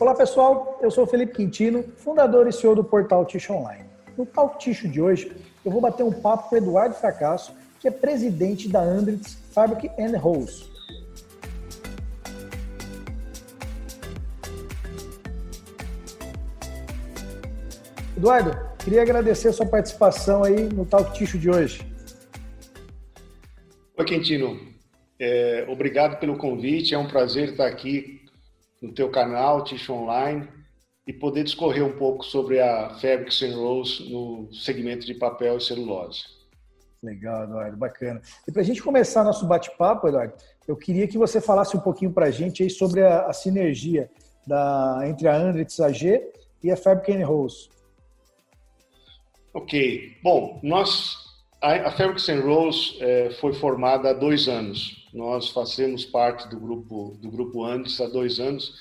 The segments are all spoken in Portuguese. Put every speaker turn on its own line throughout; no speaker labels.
Olá pessoal, eu sou o Felipe Quintino, fundador e CEO do portal Ticho Online. No Talk Ticho de hoje, eu vou bater um papo com o Eduardo Fracasso, que é presidente da Andritz Fabric and Hose. Eduardo, queria agradecer a sua participação aí no Talk Ticho de hoje.
Oi, Quintino. É, obrigado pelo convite. É um prazer estar aqui no teu canal, Ticho Online, e poder discorrer um pouco sobre a Fabrics and Rolls no segmento de papel e celulose.
Legal, Eduardo, bacana. E para a gente começar nosso bate-papo, Eduardo, eu queria que você falasse um pouquinho para a gente aí sobre a, a sinergia da, entre a Andritz AG e a Fabric and Rolls.
Ok. Bom, nós, a, a Fabrics and Rolls é, foi formada há dois anos. Nós fazemos parte do grupo do grupo Andes há dois anos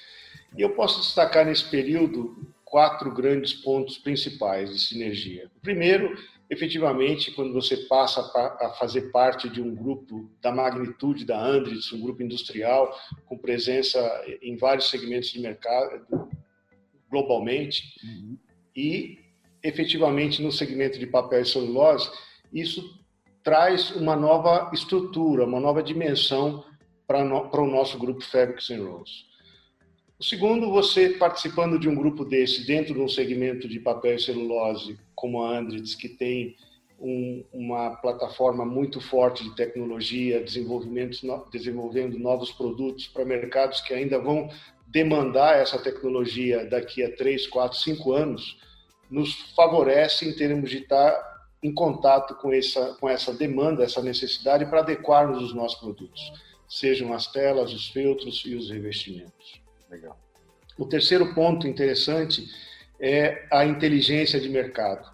e eu posso destacar nesse período quatro grandes pontos principais de sinergia. O primeiro, efetivamente, quando você passa a fazer parte de um grupo da magnitude da Andritz, um grupo industrial com presença em vários segmentos de mercado globalmente uhum. e efetivamente no segmento de papel e celulose, isso traz uma nova estrutura, uma nova dimensão para, no, o nosso grupo Fabrics and Rolls. O segundo, você participando de um grupo desse dentro de um segmento de papel e celulose, como a Andritz, que tem um, uma plataforma muito forte de tecnologia, desenvolvimento, desenvolvendo novos produtos para mercados que ainda vão demandar essa tecnologia daqui a 3, 4, 5 anos, nos favorece em termos de estar em contato com essa, com essa demanda, essa necessidade para adequarmos os nossos produtos, sejam as telas, os filtros e os revestimentos. Legal. O terceiro ponto interessante é a inteligência de mercado.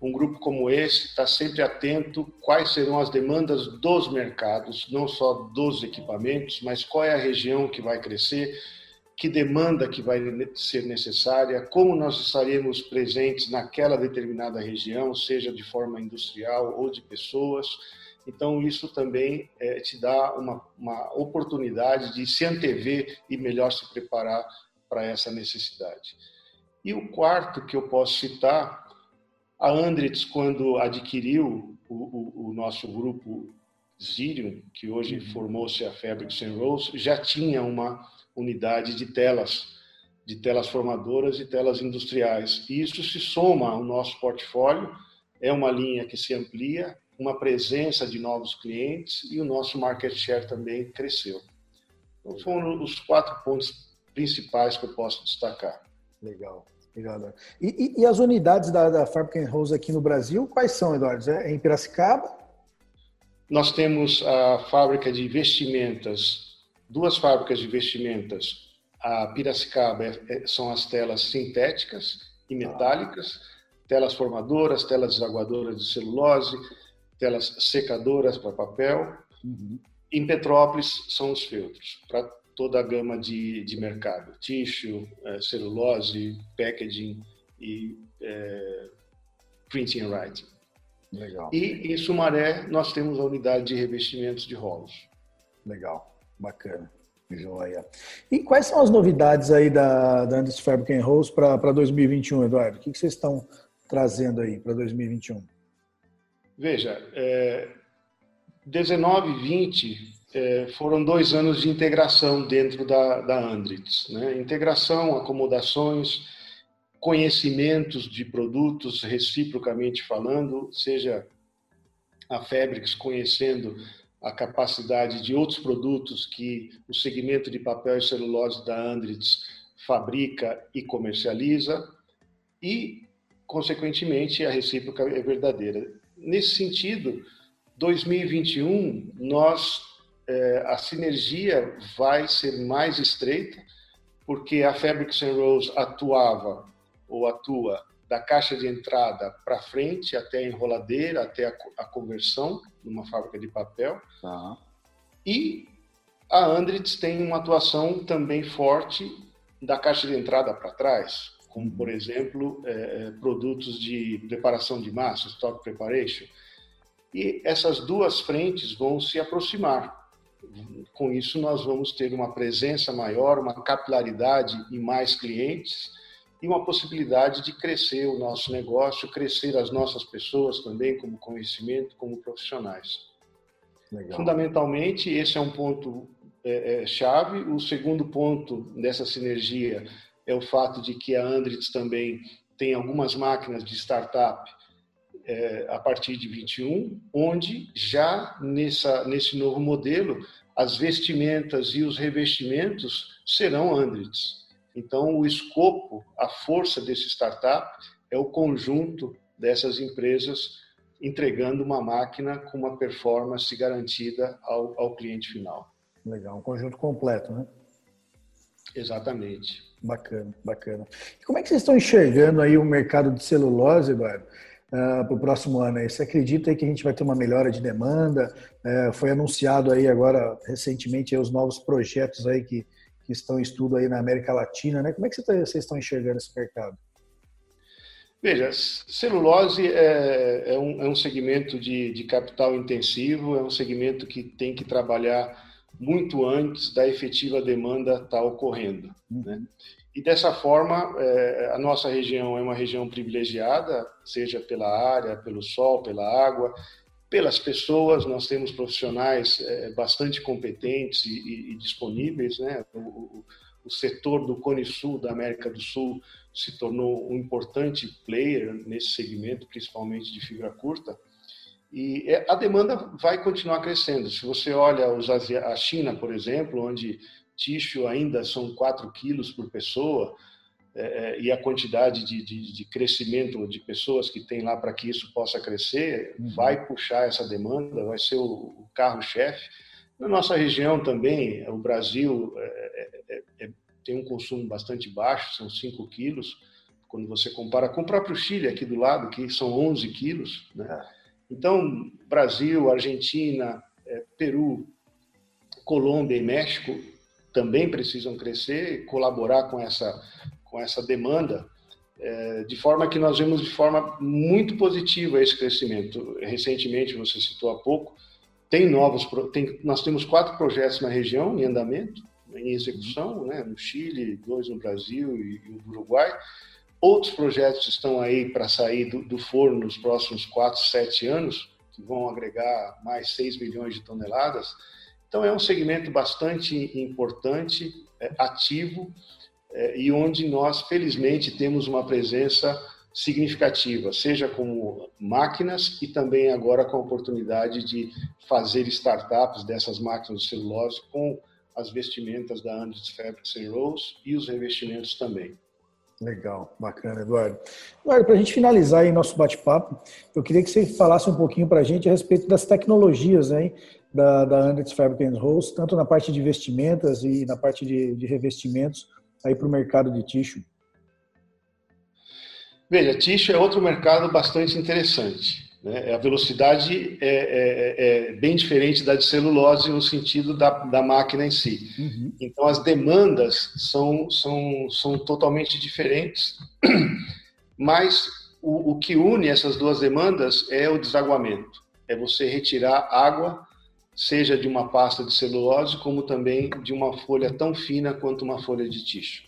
Um grupo como esse está sempre atento quais serão as demandas dos mercados, não só dos equipamentos, mas qual é a região que vai crescer, que demanda que vai ser necessária, como nós estaremos presentes naquela determinada região, seja de forma industrial ou de pessoas. Então, isso também é, te dá uma, uma oportunidade de se antever e melhor se preparar para essa necessidade. E o quarto que eu posso citar, a Andritz, quando adquiriu o, o, o nosso grupo Zirium, que hoje uhum. formou-se a Fabrics and Rolls, já tinha uma unidade de telas, de telas formadoras e telas industriais. E isso se soma ao nosso portfólio, é uma linha que se amplia, uma presença de novos clientes e o nosso market share também cresceu. Então, foram os quatro pontos principais que eu posso destacar.
Legal. Legal, e, e, e, as unidades da, da Fabric Rose aqui no Brasil, quais são, Eduardo? É em Piracicaba?
Nós temos a fábrica de vestimentas duas fábricas de vestimentas. A Piracicaba é, é, são as telas sintéticas e metálicas, telas formadoras, telas desaguadoras de celulose, telas secadoras para papel. Uhum. Em Petrópolis são os feltros, para toda a gama de, de mercado: tissue, é, celulose, packaging e é, printing and writing. Legal. E em Sumaré nós temos a unidade de revestimentos de rolos.
Legal. Bacana. Joia. E quais são as novidades aí da, da Andres Fabric Rose para 2021, Eduardo? O que, que vocês estão trazendo aí para 2021?
Veja, é, 19 e 20 é, foram dois anos de integração dentro da, da Andritz. Né? Integração, acomodações, conhecimentos de produtos reciprocamente falando, seja a Fabrics conhecendo a capacidade de outros produtos que o segmento de papel e celulose da Andritz fabrica e comercializa e, consequentemente, a recíproca é verdadeira. Nesse sentido, 2021 nós é, a sinergia vai ser mais estreita porque a Fabrics and Rolls atuava ou atua da caixa de entrada para frente até a enroladeira, até a, a, conversão numa fábrica de papel. Uhum. E a Andritz tem uma atuação também forte da caixa de entrada para trás, como, por exemplo, é, é, produtos de preparação de massa, stock preparation. E essas duas frentes vão se aproximar. com isso, nós vamos ter uma presença maior, uma capilaridade em mais clientes e uma possibilidade de crescer o nosso negócio, crescer as nossas pessoas também, como conhecimento, como profissionais. Legal. Fundamentalmente, esse é um ponto é, é, chave. O segundo ponto dessa sinergia é o fato de que a Andritz também tem algumas máquinas de startup é, a partir de 21, onde já nessa, nesse novo modelo as vestimentas e os revestimentos serão Andritz. Então, o escopo, a força desse startup é o conjunto dessas empresas entregando uma máquina com uma performance garantida ao, ao cliente final.
Legal, um conjunto completo, né?
Exatamente.
Bacana, bacana. E como é que vocês estão enxergando aí o mercado de celulose, Eduardo, uh, para o próximo ano? Aí? Você acredita aí que a gente vai ter uma melhora de demanda? Uh, foi anunciado aí agora, recentemente, aí, os novos projetos aí que, que estão em estudo aí na América Latina, né? Como é que vocês estão enxergando esse mercado?
Veja, celulose é, é, um, é um segmento de, de capital intensivo, é um segmento que tem que trabalhar muito antes da efetiva demanda estar tá ocorrendo. Né? E dessa forma, é, a nossa região é uma região privilegiada, seja pela área, pelo sol, pela água, pelas pessoas. Nós temos profissionais é, bastante competentes e, e, e disponíveis. Né? O, o, o, setor do Cone Sul, da América do Sul, se tornou um importante player nesse segmento, principalmente de fibra curta. E é, a demanda vai continuar crescendo. Se você olha os a China, por exemplo, onde tixo ainda são 4 quilos por pessoa, é, é, e a quantidade de, de, de, crescimento de pessoas que tem lá para que isso possa crescer, uhum. vai puxar essa demanda, vai ser o, carro-chefe. Na nossa região também, o Brasil é, é, é tem um consumo bastante baixo, são 5 quilos, quando você compara com o próprio Chile aqui do lado, que são 11 quilos, né? Então, Brasil, Argentina, Peru, Colômbia e México também precisam crescer e colaborar com essa, com essa demanda, é, de forma que nós vemos de forma muito positiva esse crescimento. Recentemente, você citou há pouco, tem novos, tem, nós temos quatro projetos na região em andamento, em execução, né, no Chile, dois no Brasil e, e no Uruguai, Outros projetos estão aí para sair do, do, forno nos próximos 4, 7 anos, que vão agregar mais 6 milhões de toneladas. Então, é um segmento bastante importante, é, ativo, e onde nós, felizmente, temos uma presença significativa, seja como máquinas e também agora com a oportunidade de fazer startups dessas máquinas de celulose com as vestimentas da Andres Fabrics and Rolls e os revestimentos também.
Legal, bacana, Eduardo. Eduardo, para a gente finalizar aí nosso bate-papo, eu queria que você falasse um pouquinho para a gente a respeito das tecnologias aí da, da Andritz Fabric and Rolls, tanto na parte de vestimentas e na parte de, de revestimentos aí para o mercado de tixo.
Veja, tixo é outro mercado bastante interessante. Né? A velocidade é, é, é, bem diferente da de celulose no sentido da, da máquina em si. Uhum. Então, as demandas são, são, são totalmente diferentes, mas o, o que une essas duas demandas é o desaguamento. É você retirar água, seja de uma pasta de celulose, como também de uma folha tão fina quanto uma folha de tixo.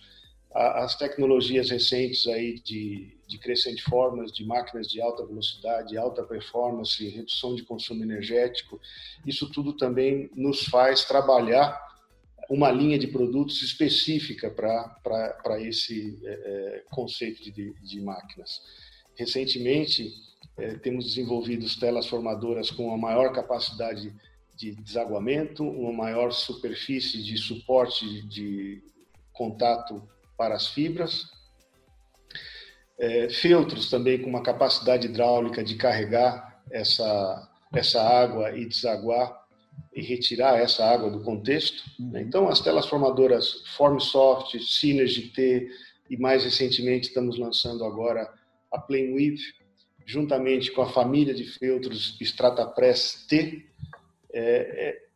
As tecnologias recentes aí de de crescente formas, de máquinas de alta velocidade, alta performance, redução de consumo energético. Isso tudo também nos faz trabalhar uma linha de produtos específica para esse é, é, conceito de, de, máquinas. Recentemente, é, temos desenvolvido telas formadoras com a maior capacidade de desaguamento, uma maior superfície de suporte de contato para as fibras, é, filtros também com uma capacidade hidráulica de carregar essa, essa água e desaguar e retirar essa água do contexto. Né? Então, as telas formadoras Formsoft, Synergy T e mais recentemente estamos lançando agora a Planeweave, juntamente com a família de filtros Stratapress T, é, é,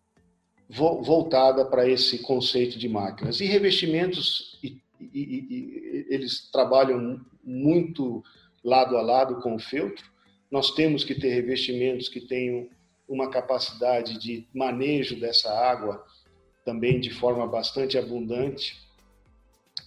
voltada para esse conceito de máquinas. E revestimentos, e, e, e, eles trabalham muito lado a lado com o feltro. Nós temos que ter revestimentos que tenham uma capacidade de manejo dessa água também de forma bastante abundante,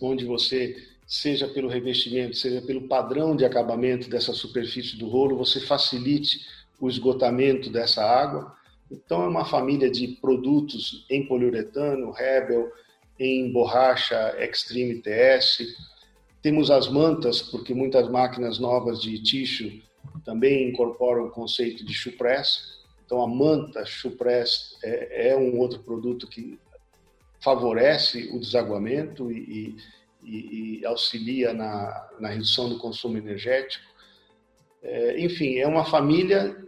onde você, seja pelo revestimento, seja pelo padrão de acabamento dessa superfície do rolo, você facilite o esgotamento dessa água. Então, é uma família de produtos em poliuretano, Rebel, em borracha Extreme TS. Temos as mantas, porque muitas máquinas novas de tissue também incorporam o conceito de shoe press. Então, a manta shoe press é, é um outro produto que favorece o desaguamento e, e, e auxilia na, na, redução do consumo energético. É, enfim, é uma família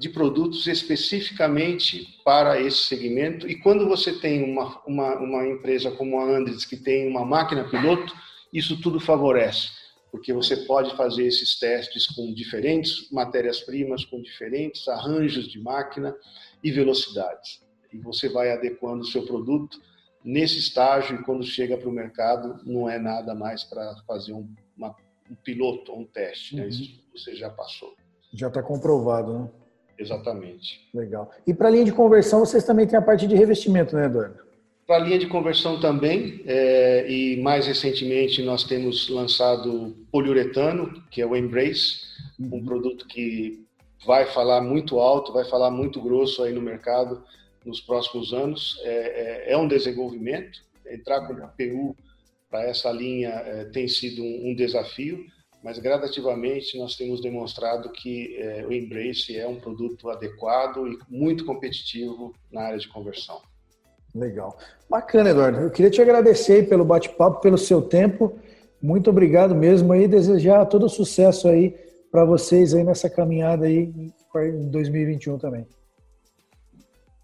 de produtos especificamente para esse segmento. E quando você tem uma, uma, uma empresa como a Andres, que tem uma máquina piloto, isso tudo favorece, porque você pode fazer esses testes com diferentes matérias-primas, com diferentes arranjos de máquina e velocidades. E você vai adequando o seu produto nesse estágio e quando chega para o mercado não é nada mais para fazer um, uma, um piloto, um teste, né? Isso uhum. você já passou.
Já está comprovado, né?
Exatamente.
Legal. E para a linha de conversão, vocês também têm a parte de revestimento, né, Eduardo?
Para a linha de conversão também, é, e mais recentemente nós temos lançado poliuretano, que é o Embrace, uhum. um produto que vai falar muito alto, vai falar muito grosso aí no mercado, nos próximos anos. É, é, é um desenvolvimento. Entrar com PU para essa linha é, tem sido um, um, desafio, mas gradativamente nós temos demonstrado que é, o Embrace é um produto adequado e muito competitivo na área de conversão.
Legal. Bacana, Eduardo. Eu queria te agradecer pelo bate-papo, pelo seu tempo. Muito obrigado mesmo aí, desejar todo sucesso aí para vocês aí nessa caminhada aí em 2021 também.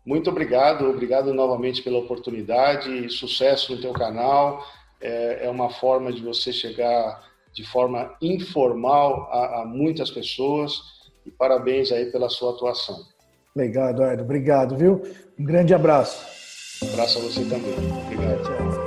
Muito obrigado, obrigado novamente pela oportunidade, sucesso no teu canal. É, é uma forma de você chegar de forma informal a, a, muitas pessoas e parabéns aí pela sua atuação.
Legal, Eduardo. Obrigado, viu? Um grande abraço.
Um abraço a você também. Obrigado. Tchau.